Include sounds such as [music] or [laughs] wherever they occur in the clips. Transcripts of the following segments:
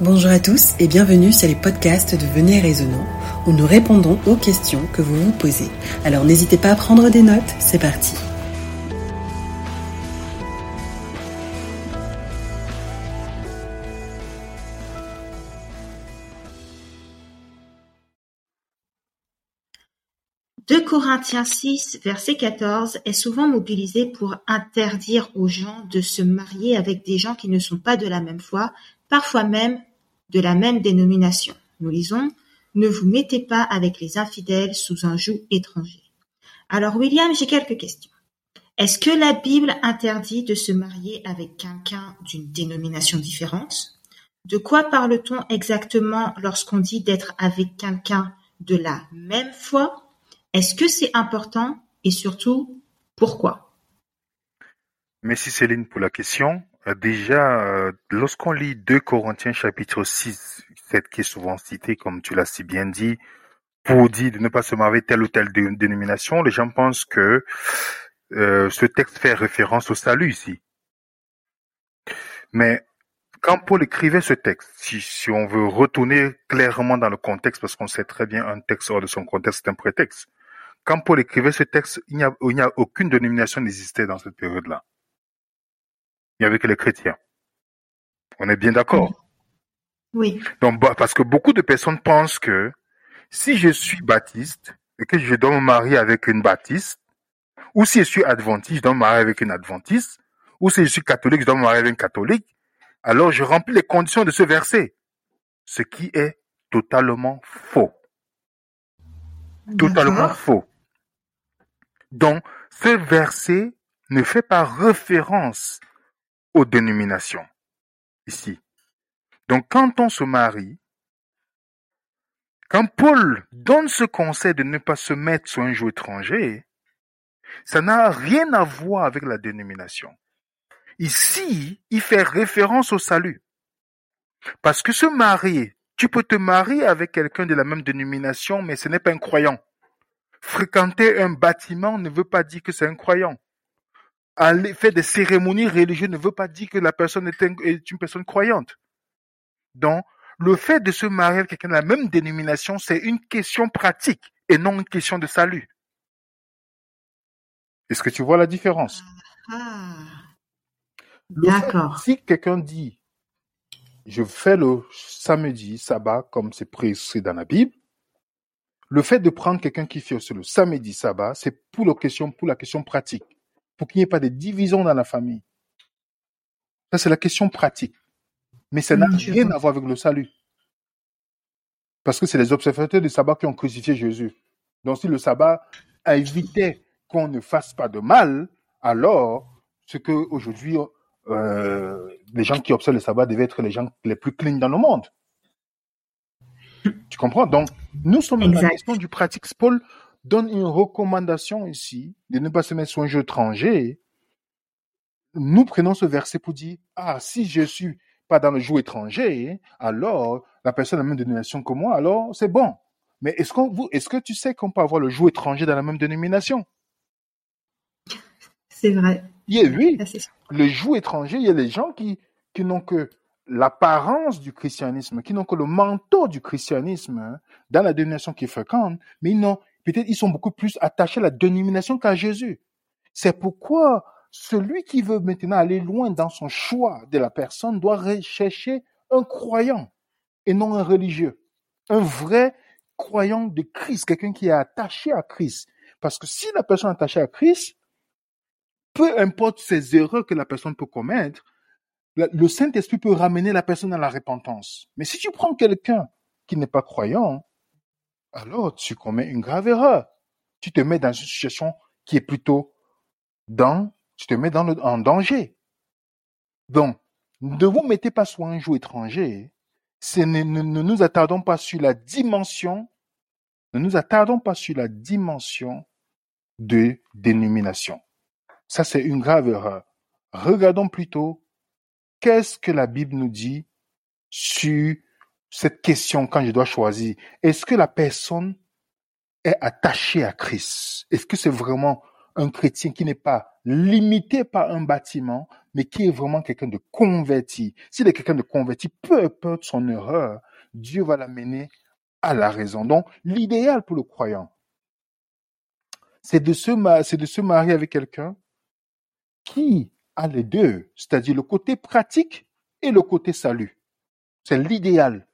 Bonjour à tous et bienvenue sur les podcasts de Venez Raisonnant où nous répondons aux questions que vous vous posez. Alors n'hésitez pas à prendre des notes, c'est parti. « 2 Corinthiens 6, verset 14 est souvent mobilisé pour interdire aux gens de se marier avec des gens qui ne sont pas de la même foi, parfois même de la même dénomination. Nous lisons Ne vous mettez pas avec les infidèles sous un joug étranger. Alors William, j'ai quelques questions. Est-ce que la Bible interdit de se marier avec quelqu'un d'une dénomination différente? De quoi parle-t-on exactement lorsqu'on dit d'être avec quelqu'un de la même foi? Est-ce que c'est important? Et surtout pourquoi? Merci Céline pour la question. Euh, déjà, euh, lorsqu'on lit 2 Corinthiens chapitre 6, cette qui est souvent citée, comme tu l'as si bien dit, pour dire de ne pas se marier telle ou telle dénomination, les gens pensent que euh, ce texte fait référence au salut ici. Mais quand Paul écrivait ce texte, si, on veut retourner clairement dans le contexte, parce qu'on sait très bien un texte hors de son contexte, c'est un prétexte. Quand Paul écrivait ce texte, il n'y a, a aucune dénomination n'existait dans cette période-là avait que les chrétiens. On est bien d'accord? Oui. Donc, bah, parce que beaucoup de personnes pensent que si je suis baptiste et que je dois me marier avec une baptiste, ou si je suis adventiste, je dois me marier avec une adventiste, ou si je suis catholique, je dois me marier avec une catholique, alors je remplis les conditions de ce verset. Ce qui est totalement faux. Totalement faux. Donc, ce verset ne fait pas référence aux dénominations ici. Donc quand on se marie, quand Paul donne ce conseil de ne pas se mettre sur un joug étranger, ça n'a rien à voir avec la dénomination. Ici, il fait référence au salut. Parce que se marier, tu peux te marier avec quelqu'un de la même dénomination, mais ce n'est pas un croyant. Fréquenter un bâtiment ne veut pas dire que c'est un croyant faire des cérémonies religieuses ne veut pas dire que la personne est, une personne croyante. Donc, le fait de se marier avec quelqu'un de la même dénomination, c'est une question pratique et non une question de salut. Est-ce que tu vois la différence? Ah, D'accord. Si quelqu'un dit, je fais le samedi, sabbat, comme c'est précisé dans la Bible, le fait de prendre quelqu'un qui fait le samedi, sabbat, c'est pour la question, pour la question pratique pour qu'il n'y ait pas de division dans la famille. Ça, c'est la question pratique. Mais ça n'a rien à voir avec le salut. Parce que c'est les observateurs du sabbat qui ont crucifié Jésus. Donc si le sabbat évitait qu'on ne fasse pas de mal, alors ce que aujourd'hui euh, les gens qui observent le sabbat devaient être les gens les plus clean dans le monde. Tu comprends? Donc nous sommes dans la question du pratique. Paul donne une recommandation ici de ne pas se mettre sur un jeu étranger, nous prenons ce verset pour dire, ah, si je suis pas dans le jeu étranger, alors la personne a la même dénomination que moi, alors c'est bon. Mais est-ce qu'on est-ce que tu sais qu'on peut avoir le jeu étranger dans la même dénomination? C'est vrai. oui. Le joug étranger, il y a les gens qui, qui n'ont que l'apparence du christianisme, qui n'ont que le manteau du christianisme hein, dans la dénomination qu'ils fréquentent, mais ils n'ont, Peut-être ils sont beaucoup plus attachés à la dénomination qu'à Jésus. C'est pourquoi celui qui veut maintenant aller loin dans son choix de la personne doit rechercher un croyant et non un religieux. Un vrai croyant de Christ, quelqu'un qui est attaché à Christ. Parce que si la personne est attachée à Christ, peu importe ces erreurs que la personne peut commettre, le Saint-Esprit peut ramener la personne à la repentance. Mais si tu prends quelqu'un qui n'est pas croyant, alors tu commets une grave erreur. Tu te mets dans une situation qui est plutôt dans, tu te mets dans le, en danger. Donc, ne vous mettez pas sur un joug étranger. Ne nous attardons pas sur la dimension, ne nous attardons pas sur la dimension de dénomination. Ça, c'est une grave erreur. Regardons plutôt qu'est-ce que la Bible nous dit sur cette question quand je dois choisir. Est-ce que la personne est attachée à Christ? Est-ce que c'est vraiment un chrétien qui n'est pas limité par un bâtiment, mais qui est vraiment quelqu'un de converti? S'il est quelqu'un de converti, peu importe son erreur, Dieu va l'amener à la raison. Donc, l'idéal pour le croyant, c'est de se, c'est de se marier avec quelqu'un qui a les deux, c'est-à-dire le côté pratique et le côté salut. C'est l'idéal.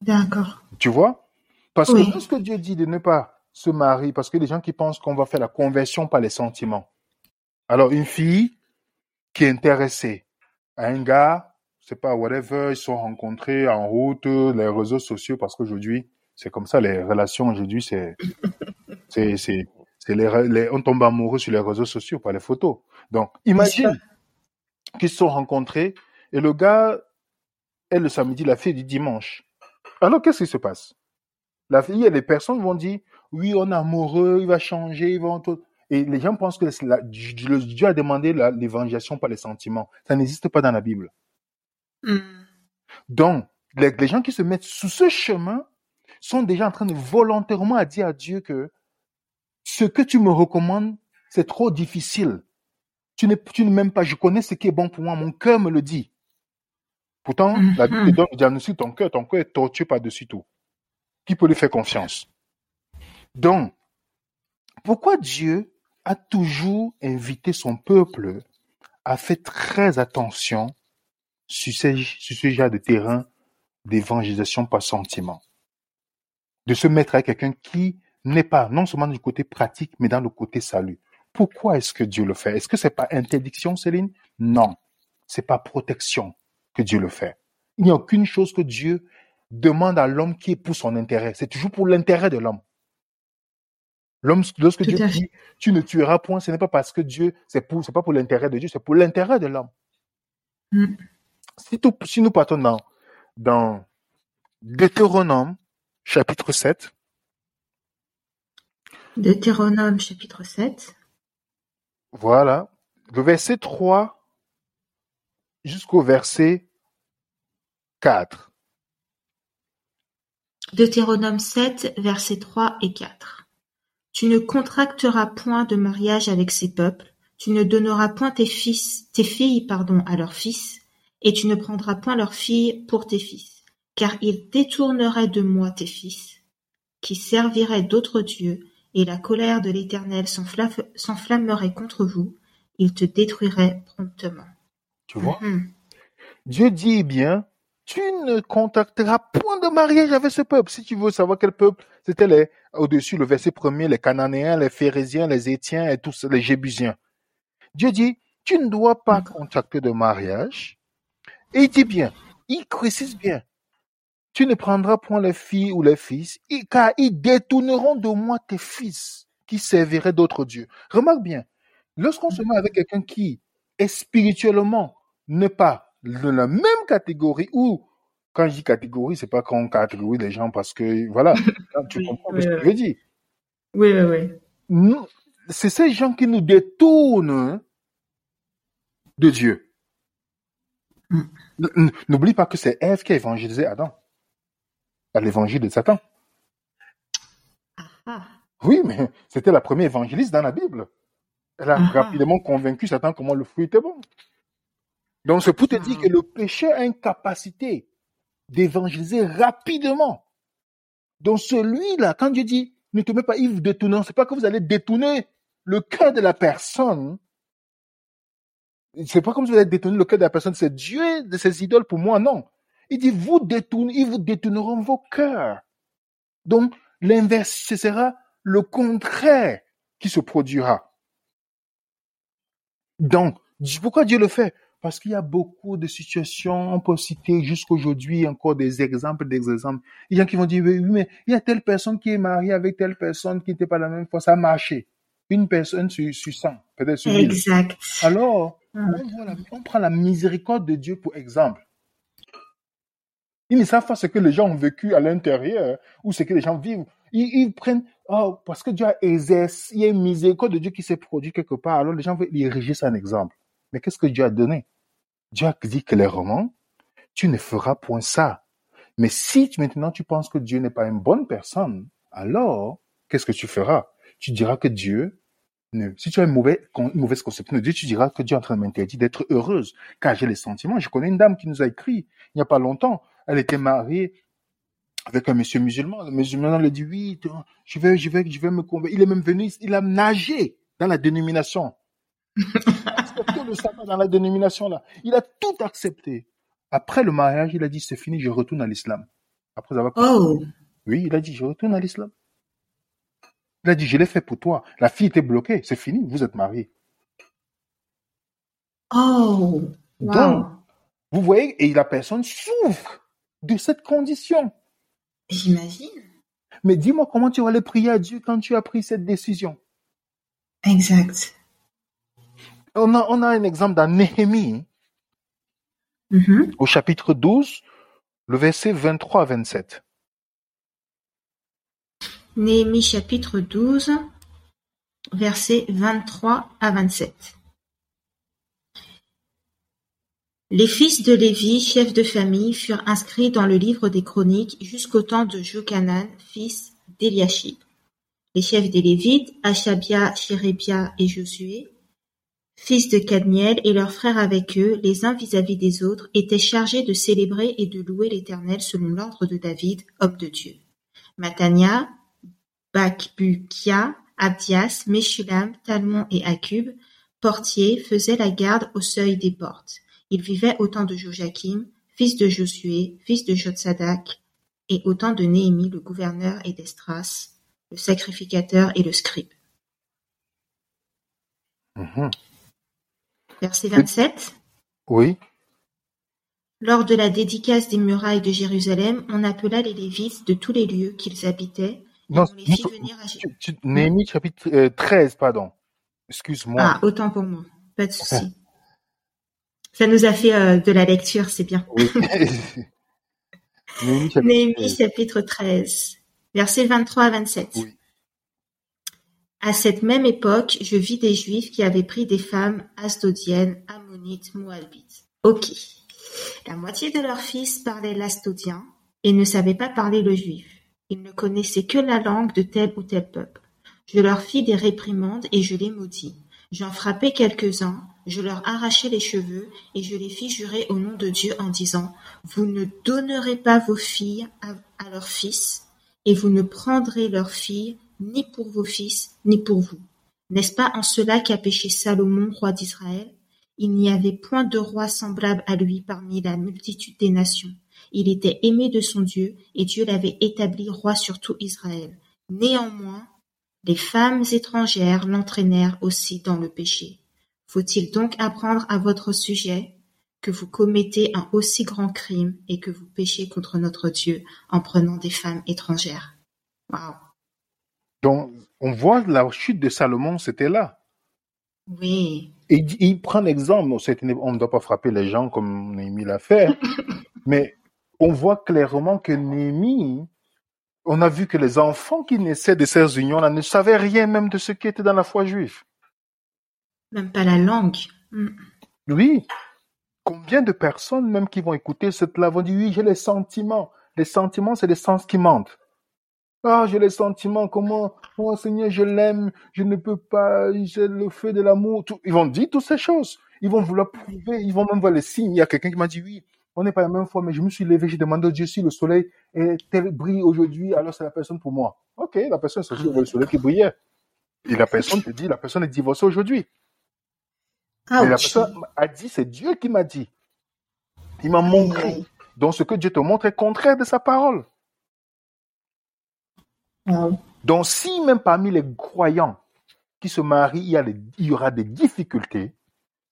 D'accord. Tu vois? Parce que lorsque Dieu dit de ne pas se marier, parce que les gens qui pensent qu'on va faire la conversion par les sentiments. Alors, une fille qui est intéressée à un gars, c'est pas whatever, ils sont rencontrés en route, les réseaux sociaux, parce qu'aujourd'hui, c'est comme ça, les relations aujourd'hui, c'est, [laughs] c'est, c'est, c'est les, on tombe amoureux sur les réseaux sociaux par les photos. Donc, imagine qu'ils se sont rencontrés et le gars est le samedi, la fille du dimanche. Alors, qu'est-ce qui se passe? La fille et les personnes vont dire, oui, on est amoureux, il va changer, il va... Et les gens pensent que Dieu a demandé l'évangélisation par les sentiments. Ça n'existe pas dans la Bible. Hmm. Donc, les, gens qui se mettent sous ce chemin sont déjà en train de volontairement dire à Dieu que ce que tu me recommandes, c'est trop difficile. Tu ne, tu ne m'aimes pas. Je connais ce qui est bon pour moi. Mon cœur me le dit. Pourtant, la Bible donne le diagnostic ton cœur. Ton cœur est tortueux par-dessus tout. Qui peut lui faire confiance? Donc, pourquoi Dieu a toujours invité son peuple à faire très attention sur ce, sur ce genre de terrain d'évangélisation par sentiment? De se mettre avec quelqu'un qui n'est pas non seulement du côté pratique, mais dans le côté salut. Pourquoi est-ce que Dieu le fait? Est-ce que c'est pas interdiction, Céline? Non, c'est pas protection que Dieu le fait. Il n'y a aucune chose que Dieu demande à l'homme qui est pour son intérêt. C'est toujours pour l'intérêt de l'homme. L'homme, lorsque Dieu dit, tu ne tueras point, ce n'est pas parce que Dieu, c'est pour, c'est pas pour l'intérêt de Dieu, c'est pour l'intérêt de l'homme. Mm. Si, si, nous partons dans, dans Deutéronome, chapitre 7. Deutéronome, chapitre 7. Voilà. Le verset 3 jusqu'au verset 4. Deutéronome 7, versets 3 et 4. Tu ne contracteras point de mariage avec ces peuples, tu ne donneras point tes filles, pardon, à leurs fils, et tu ne prendras point leurs filles pour tes fils, car ils détourneraient de moi tes fils, qui serviraient d'autres dieux, et la colère de l'Éternel s'enflammerait contre vous, il te détruirait promptement. Tu vois? Dieu dit bien, tu ne contacteras point de mariage avec ce peuple. Si tu veux savoir quel peuple, c'était les, au-dessus, le verset premier, les Cananéens, les Phérésiens, les Étiens et tous les Jébusiens. Dieu dit, tu ne dois pas contacter de mariage. Et il dit bien, il précise bien, tu ne prendras point les filles ou les fils, car ils détourneront de moi tes fils qui serviraient d'autres dieux. Remarque bien, lorsqu'on se met avec quelqu'un qui est spirituellement ne pas de la même catégorie ou quand je dis catégorie, c'est pas qu'on catégorie les gens parce que voilà, [laughs] tu comprends ce que je veux dire. Oui, oui, oui. C'est ces gens qui nous détournent de Dieu. Mm. N'oublie pas que c'est Ève qui a évangélisé Adam à l'évangile de Satan. Ah. Oui, mais c'était la première évangéliste dans la Bible. Elle a ah. rapidement convaincu Satan comment le fruit était bon. Donc c'est pour te dire que le péché a une capacité d'évangéliser rapidement. Donc celui-là, quand Dieu dit, ne te mets pas, il vous détourne, c'est pas que vous allez détourner le cœur de la personne. C'est pas comme si vous allez détourner le cœur de la personne, c'est Dieu de ses idoles pour moi, non. Il dit, vous détournez, ils vous détourneront vos cœurs. Donc, l'inverse, ce sera le contraire qui se produira. Donc, pourquoi Dieu le fait? Parce qu'il y a beaucoup de situations, on peut citer jusqu'aujourd'hui encore des exemples, des exemples. Il y a qui vont dire, oui, mais il y a telle personne qui est mariée avec telle personne qui n'était pas la même fois, ça a marché. Une personne sur, sur 100, peut-être sur 1000. Exact. Alors, hum. on, prend la miséricorde de Dieu pour exemple. Ils ne savent pas ce que les gens ont vécu à l'intérieur ou ce que les gens vivent. Ils, prennent, oh, parce que Dieu a exercé, il y a une miséricorde de Dieu qui s'est produite quelque part. Alors les gens veulent ériger ça un exemple. Mais qu'est-ce que Dieu a donné? Dieu a dit clairement, tu ne feras point ça. Mais si maintenant tu penses que Dieu n'est pas une bonne personne, alors qu'est-ce que tu feras? Tu diras que Dieu, ne, si tu as une mauvaise, conception de Dieu, tu diras que Dieu est en train de m'interdire d'être heureuse, car j'ai les sentiments. Je connais une dame qui nous a écrit il n'y a pas longtemps. Elle était mariée avec un monsieur musulman. Le musulman lui dit oui, je vais, je vais, je vais me convaincre. Il est même venu, il a nagé dans la dénomination. [laughs] accepté le sabbat dans la dénomination là. Il a tout accepté. Après le mariage, il a dit c'est fini, je retourne à l'islam. Après avoir. Oh. Oui, il a dit je retourne à l'islam. Il a dit je l'ai fait pour toi. La fille était bloquée, c'est fini, vous êtes mariés. Oh. Wow. Donc, vous voyez, et la personne souffre de cette condition. J'imagine. Mais dis-moi comment tu vas aller prier à Dieu quand tu as pris cette décision. Exact. On a, on a un exemple dans Néhémie, Mhm. au chapitre 12, le verset 23 à 27. Néhémie chapitre 12, versets 23 à 27. Les fils de Lévi, chefs de famille, furent inscrits dans le livre des chroniques jusqu'au temps de Jochanan, fils d'Eliashib. Les chefs des Lévites, Achabia, Chérébia et Josué, fils de Cadmiel, et leurs frères avec eux, les uns vis-à-vis des autres, étaient chargés de célébrer et de louer l'Éternel selon l'ordre de David, homme de Dieu. Matania, Bakbukia, Abdias, Meshulam, Talmon et Akub, portiers, faisaient la garde au seuil des portes. Ils vivaient au temps de Joachim, fils de Josué, fils de Jotsadak, et au temps de Néhémie, le gouverneur, et d'Estras, le sacrificateur et le scribe. Mhm. Verset 27. Oui. Lors de la dédicace des murailles de Jérusalem, on appela les Lévites de tous les lieux qu'ils habitaient, et Non, on les fit venir à tu- tu- Néhémie chapitre euh, 13, pardon. Excuse-moi. Ah, autant pour moi. Pas de souci. [laughs] Ça nous a fait euh, de la lecture, c'est bien. Oui. [laughs] Néhémie chapitre Néhémie 13. chapitre 13, versets 23 à 27. Oui. À cette même époque, je vis des Juifs qui avaient pris des femmes astodiennes, ammonites, moabites. Ok. La moitié de leurs fils parlaient l'astodien et ne savaient pas parler le juif. Ils ne connaissaient que la langue de tel ou tel peuple. Je leur fis des réprimandes et je les maudis. J'en frappai quelques-uns, je leur arrachai les cheveux et je les fis jurer au nom de Dieu en disant, vous ne donnerez pas vos filles à, à leurs fils et vous ne prendrez leurs filles ni pour vos fils, ni pour vous. N'est-ce pas en cela qu'a péché Salomon, roi d'Israël? Il n'y avait point de roi semblable à lui parmi la multitude des nations. Il était aimé de son Dieu, et Dieu l'avait établi roi sur tout Israël. Néanmoins, les femmes étrangères l'entraînèrent aussi dans le péché. Faut-il donc apprendre à votre sujet que vous commettez un aussi grand crime et que vous péchez contre notre Dieu en prenant des femmes étrangères? Donc, on voit la chute de Salomon, c'était là. Oui, Et il, prend l'exemple, on ne doit pas frapper les gens comme Néhémie l'a fait, [laughs] mais on voit clairement que Néhémie, on a vu que les enfants qui naissaient de ces unions-là ne savaient rien même de ce qui était dans la foi juive. même pas la langue. Mm. Oui. Combien de personnes même qui vont écouter cette là vont dire oui, j'ai les sentiments. Les sentiments, c'est les sens qui mentent. Ah, j'ai les sentiments, comment, oh Seigneur, je l'aime, je ne peux pas, j'ai le feu de l'amour. tout. Ils vont dire toutes ces choses. Ils vont vouloir prouver, ils vont même voir les signes. Il y a quelqu'un qui m'a dit oui, on n'est pas la même fois, mais je me suis levé, j'ai demandé à Dieu si le soleil est tel brille aujourd'hui, alors c'est la personne pour moi. Ok, la personne c'est le soleil qui brillait. Et la personne te dit, la personne est divorcée aujourd'hui. Et la personne a dit, c'est Dieu qui m'a dit. Il m'a montré. Donc ce que Dieu te montre est contraire de sa parole. Donc si même parmi les croyants qui se marient, il y, a les- il y aura des difficultés,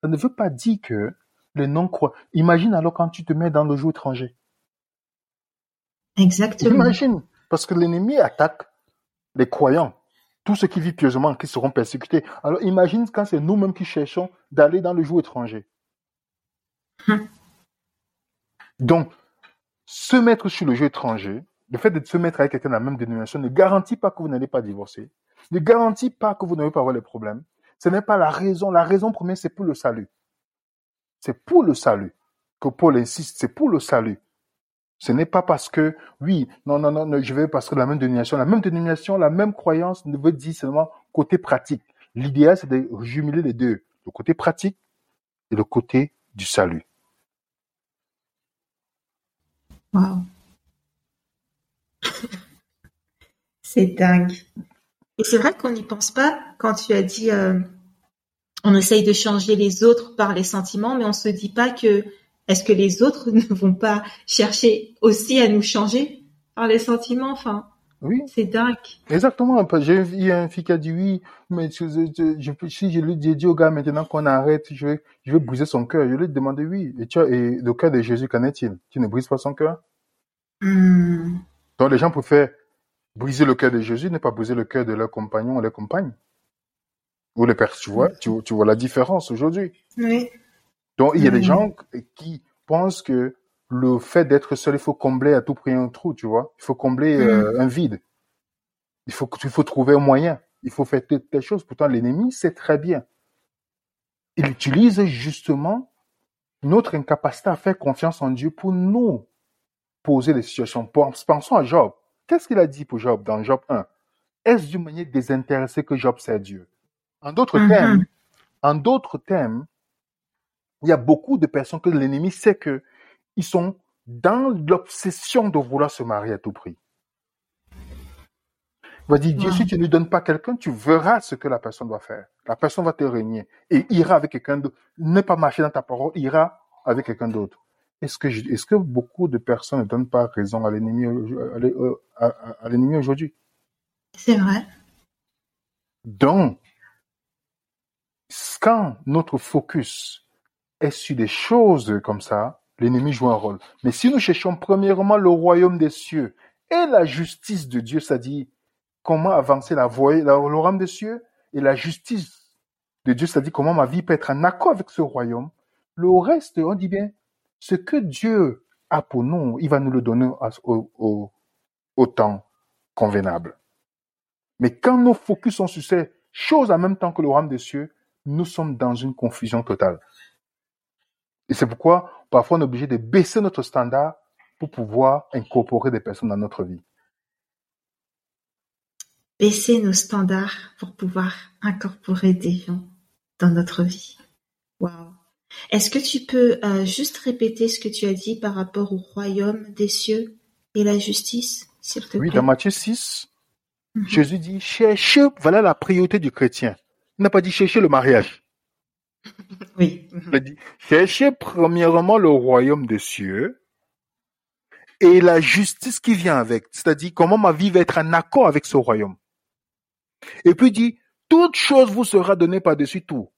ça ne veut pas dire que les non-croyants... Imagine alors quand tu te mets dans le joug étranger. Exactement. Imagine, parce que l'ennemi attaque les croyants, tous ceux qui vivent pieusement, qui seront persécutés. Alors imagine quand c'est nous-mêmes qui cherchons d'aller dans le joug étranger. Hum. Donc, se mettre sur le jeu étranger, le fait de se mettre avec quelqu'un de la même dénomination ne garantit pas que vous n'allez pas divorcer, ne garantit pas que vous n'allez pas avoir les problèmes. Ce n'est pas la raison. La raison première, c'est pour le salut. C'est pour le salut que Paul insiste, c'est pour le salut. Ce n'est pas parce que, oui, non, non, non, je vais parce que la même dénomination, la même dénomination, la même croyance ne veut dire seulement côté pratique. L'idéal, c'est de jumeler les deux, le côté pratique et le côté du salut. Wow. C'est dingue. Et c'est vrai qu'on n'y pense pas quand tu as dit euh, on essaye de changer les autres par les sentiments, mais on se dit pas que est-ce que les autres [laughs] ne vont pas chercher aussi à nous changer par les sentiments? Enfin, oui. C'est dingue. Exactement. J'ai eu un fille qui a dit oui, mais je, je, si je lui ai dit au gars maintenant qu'on arrête, je vais, je vais briser son cœur. Je lui ai demandé oui. Et, tu as, et le cœur de Jésus, qu'en est-il? Tu ne brises pas son cœur? Hmm. Donc les gens préfèrent briser le cœur de Jésus, ne pas briser le cœur de leurs compagnons ou leurs compagnes. Ou les pères, tu vois, tu, tu vois la différence aujourd'hui. Oui. Donc il y a des gens qui pensent que le fait d'être seul, il faut combler à tout prix un trou, tu vois. Il faut combler mm. euh, un vide. Il faut, il faut trouver un moyen. Il faut faire telle, chose. Pourtant, l'ennemi sait très bien. Il utilise justement notre incapacité à faire confiance en Dieu pour nous poser des situations. Pensons à Job. Qu'est-ce qu'il a dit pour Job dans Job 1 Est-ce d'une manière désintéressée que Job sait Dieu? En d'autres mm-hmm. termes, en d'autres termes, il y a beaucoup de personnes que l'ennemi sait que ils sont dans l'obsession de vouloir se marier à tout prix. Il va dire, Dieu, si tu ne lui donnes pas quelqu'un, tu verras ce que la personne doit faire. La personne va te régner et ira avec quelqu'un d'autre. Ne pas marcher dans ta parole, ira avec quelqu'un d'autre. Est-ce que, est-ce que beaucoup de personnes ne donnent pas raison à l'ennemi, à l'ennemi aujourd'hui? C'est vrai. Donc, quand notre focus est sur des choses comme ça, l'ennemi joue un rôle. Mais si nous cherchons premièrement le royaume des cieux et la justice de Dieu, c'est-à-dire comment avancer la voie, le royaume des cieux et la justice de Dieu, c'est-à-dire comment ma vie peut être en accord avec ce royaume, le reste, on dit bien, ce que Dieu a pour nous, il va nous le donner au, temps convenable. Mais quand nos focus sont sur ces choses en même temps que le royaume des cieux, nous sommes dans une confusion totale. Et c'est pourquoi parfois on est obligé de baisser notre standard pour pouvoir incorporer des personnes dans notre vie. Baisser nos standards pour pouvoir incorporer des gens dans notre vie. Wow. Est-ce que tu peux euh, juste répéter ce que tu as dit par rapport au royaume des cieux et la justice, s'il te plaît? Oui, dans Matthieu 6, mhm. Jésus dit, cherchez, voilà la priorité du chrétien. Il n'a pas dit chercher le mariage. [laughs] Oui. cherchez premièrement le royaume des cieux et la justice qui vient avec, c'est-à-dire comment ma vie va être en accord avec ce royaume. Et puis dit, toute chose vous sera donnée par-dessus tout.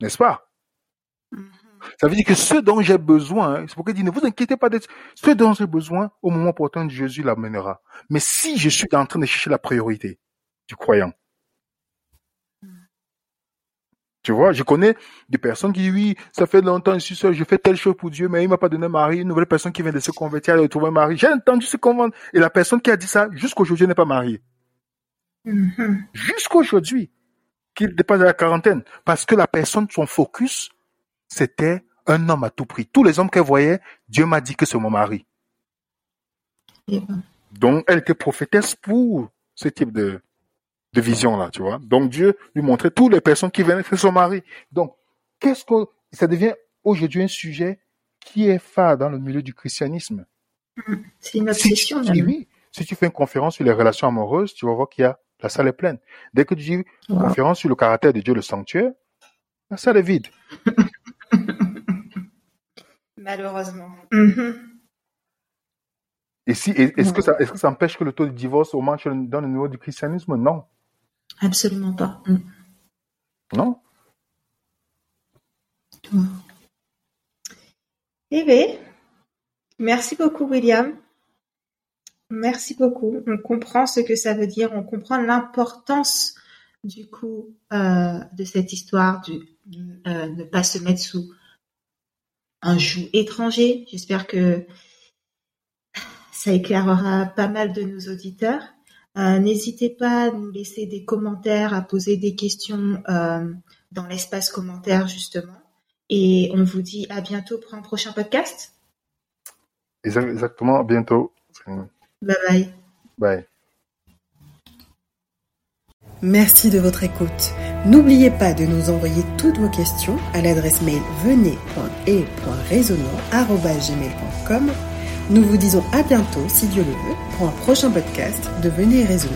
N'est-ce pas? Mm-hmm. Ça veut dire que ce dont j'ai besoin, c'est pourquoi il dit, ne vous inquiétez pas d'être, ce dont j'ai besoin, au moment opportun, Jésus l'amènera. Mais si je suis en train de chercher la priorité du croyant, tu vois, je connais des personnes qui disent, oui, ça fait longtemps, je suis seul, je fais telle chose pour Dieu, mais il m'a pas donné un mari, une nouvelle personne qui vient de se convertir, elle a trouvé un mari. J'ai entendu se convaincre. Et la personne qui a dit ça, jusqu'aujourd'hui, n'est pas mariée. Mm-hmm. Jusqu'aujourd'hui, qu'il dépasse la quarantaine. Parce que la personne, son focus, c'était un homme à tout prix. Tous les hommes qu'elle voyait, Dieu m'a dit que c'est mon mari. Donc, elle était prophétesse pour ce type de, de vision là, tu vois. Donc Dieu lui montrait toutes les personnes qui venaient faire son mari. Donc, qu'est-ce que ça devient aujourd'hui un sujet qui est phare dans le milieu du christianisme. C'est une obsession. Si, oui, si tu fais une conférence sur les relations amoureuses, tu vas voir qu'il y a la salle est pleine. Dès que tu dis une conférence sur le caractère de Dieu, le sanctuaire, la salle est vide. [laughs] Malheureusement. Mm-hmm. Et si, est-ce que ça, est-ce que ça empêche que le taux de divorce augmente dans le niveau du christianisme? Non. Absolument pas. Mm. Non? Eh bien, merci beaucoup, William. Merci beaucoup. On comprend ce que ça veut dire. On comprend l'importance du coup euh, de cette histoire, de euh, ne pas se mettre sous un joug étranger. J'espère que ça éclairera pas mal de nos auditeurs. Euh, n'hésitez pas à nous laisser des commentaires, à poser des questions euh, dans l'espace commentaire justement. Et on vous dit à bientôt pour un prochain podcast. Exactement, à bientôt. Bye bye. Bye. Merci de votre écoute. N'oubliez pas de nous envoyer toutes vos questions à l'adresse mail venez.et.raisonnant.gmail.com. Nous vous disons à bientôt, si Dieu le veut, pour un prochain podcast de Venez Raisonnant.